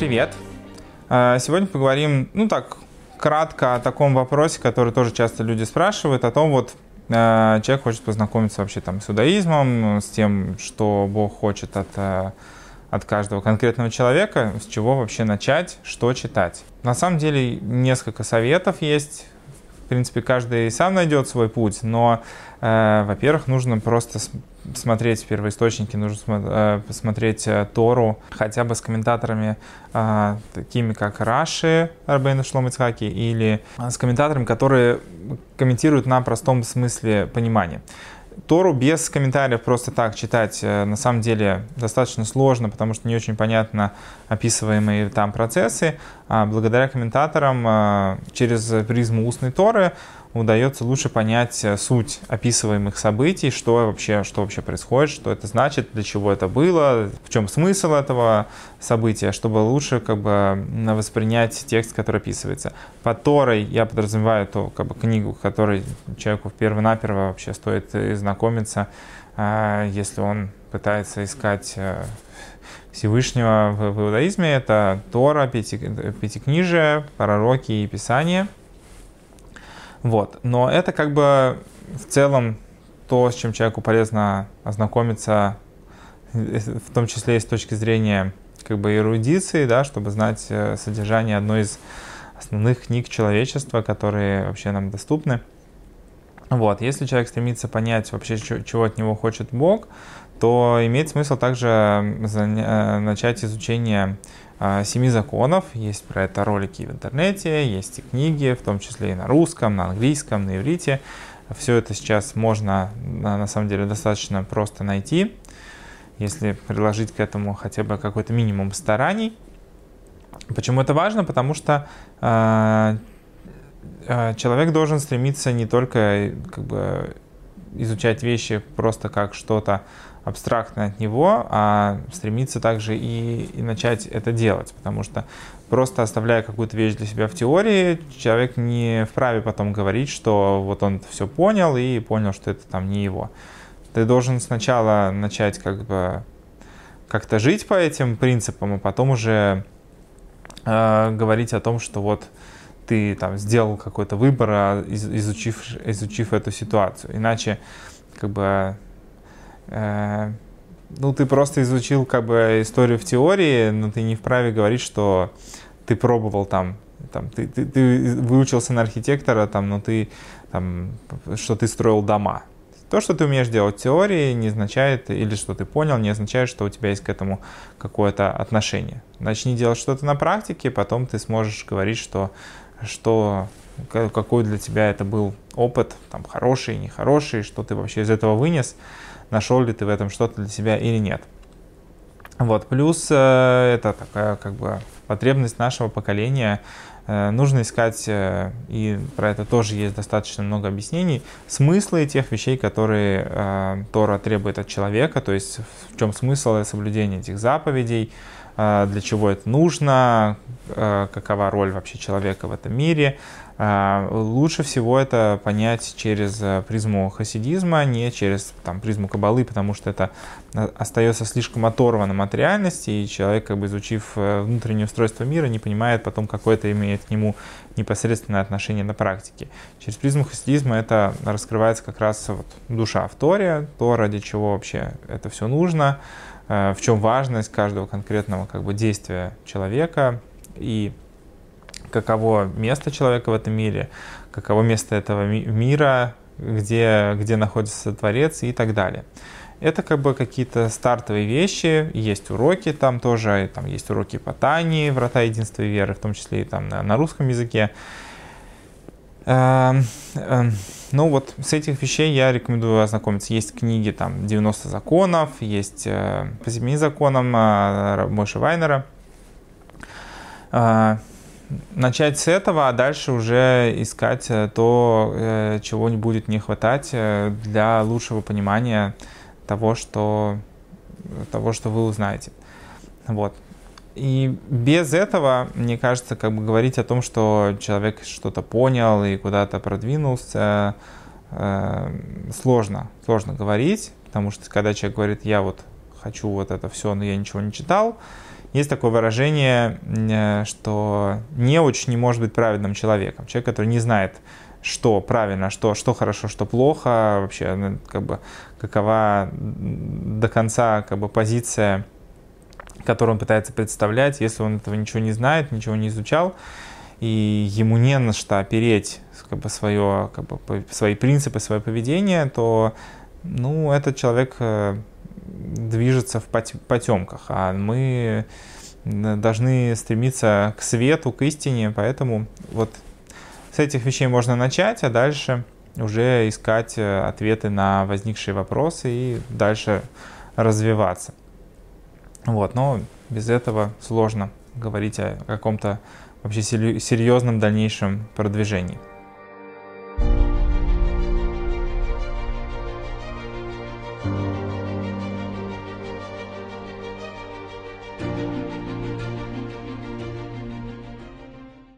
Привет! А, сегодня поговорим, ну так, кратко о таком вопросе, который тоже часто люди спрашивают, о том вот, а, человек хочет познакомиться вообще там с иудаизмом, с тем, что Бог хочет от, а, от каждого конкретного человека, с чего вообще начать, что читать. На самом деле несколько советов есть, принципе, каждый сам найдет свой путь, но, э, во-первых, нужно просто смотреть первоисточники, нужно э, посмотреть э, Тору хотя бы с комментаторами, э, такими как Раши, Арбейна Шломицхаки, или с комментаторами, которые комментируют на простом смысле понимания. Тору без комментариев просто так читать на самом деле достаточно сложно, потому что не очень понятно описываемые там процессы. А благодаря комментаторам через призму устной Торы удается лучше понять э, суть описываемых событий, что вообще, что вообще происходит, что это значит, для чего это было, в чем смысл этого события, чтобы лучше как бы воспринять текст, который описывается. По Торой я подразумеваю ту как бы, книгу, которой человеку перво-наперво вообще стоит знакомиться, а, если он пытается искать э, Всевышнего в иудаизме. Это Тора, Пятикнижие, Пророки и Писание – вот. Но это как бы в целом то, с чем человеку полезно ознакомиться, в том числе и с точки зрения как бы эрудиции, да, чтобы знать э, содержание одной из основных книг человечества, которые вообще нам доступны. Вот. Если человек стремится понять вообще, чего от него хочет Бог, то имеет смысл также э, начать изучение а, семи законов. Есть про это ролики в интернете, есть и книги, в том числе и на русском, на английском, на иврите. Все это сейчас можно на самом деле достаточно просто найти, если приложить к этому хотя бы какой-то минимум стараний. Почему это важно? Потому что э, человек должен стремиться не только как бы, изучать вещи просто как что-то абстрактно от него, а стремиться также и, и начать это делать, потому что просто оставляя какую-то вещь для себя в теории, человек не вправе потом говорить, что вот он все понял и понял, что это там не его. Ты должен сначала начать как бы как-то жить по этим принципам, а потом уже э, говорить о том, что вот ты там сделал какой-то выбор, а изучив, изучив эту ситуацию. Иначе как бы Э, ну, ты просто изучил как бы историю в теории, но ты не вправе говорить, что ты пробовал там, там ты, ты, ты выучился на архитектора, там, но ты, там, что ты строил дома. То, что ты умеешь делать в теории, не означает, или что ты понял, не означает, что у тебя есть к этому какое-то отношение. Начни делать что-то на практике, потом ты сможешь говорить, что, что какой для тебя это был опыт, там, хороший, нехороший, что ты вообще из этого вынес нашел ли ты в этом что-то для себя или нет. Вот, плюс э, это такая как бы потребность нашего поколения. Э, нужно искать, э, и про это тоже есть достаточно много объяснений, смыслы тех вещей, которые э, Тора требует от человека, то есть в чем смысл соблюдения этих заповедей, э, для чего это нужно, какова роль вообще человека в этом мире, а, лучше всего это понять через э, призму хасидизма, не через там, призму кабалы, потому что это э, остается слишком оторванным от реальности, и человек, как бы изучив э, внутреннее устройство мира, не понимает потом, какое это имеет к нему непосредственное отношение на практике. Через призму хасидизма это раскрывается как раз вот душа в Торе, то, ради чего вообще это все нужно, в чем важность каждого конкретного как бы, действия человека, и каково место человека в этом мире, каково место этого мира, где, где находится Творец и так далее. Это как бы какие-то стартовые вещи, есть уроки там тоже, там есть уроки по Тане, врата единства и веры, в том числе и там на, на русском языке. Эм, эм, ну вот с этих вещей я рекомендую ознакомиться. Есть книги там 90 законов, есть э, по семи законам э, Мойши Вайнера. Э, начать с этого, а дальше уже искать э, то, э, чего не будет не хватать э, для лучшего понимания того, что, того, что вы узнаете. Вот. И без этого, мне кажется, как бы говорить о том, что человек что-то понял и куда-то продвинулся, сложно, сложно говорить, потому что когда человек говорит, я вот хочу вот это все, но я ничего не читал, есть такое выражение, э, что неуч не может быть праведным человеком. Человек, который не знает, что правильно, что, что хорошо, что плохо, вообще, ну, как бы, какова до конца как бы, позиция, которую он пытается представлять, если он этого ничего не знает, ничего не изучал, и ему не на что опереть как бы, свое, как бы, свои принципы, свое поведение, то ну, этот человек э, движется в потемках, а мы должны стремиться к свету, к истине, поэтому вот с этих вещей можно начать, а дальше уже искать э, ответы на возникшие вопросы и дальше развиваться. Вот, но без этого сложно говорить о каком-то вообще серьезном дальнейшем продвижении.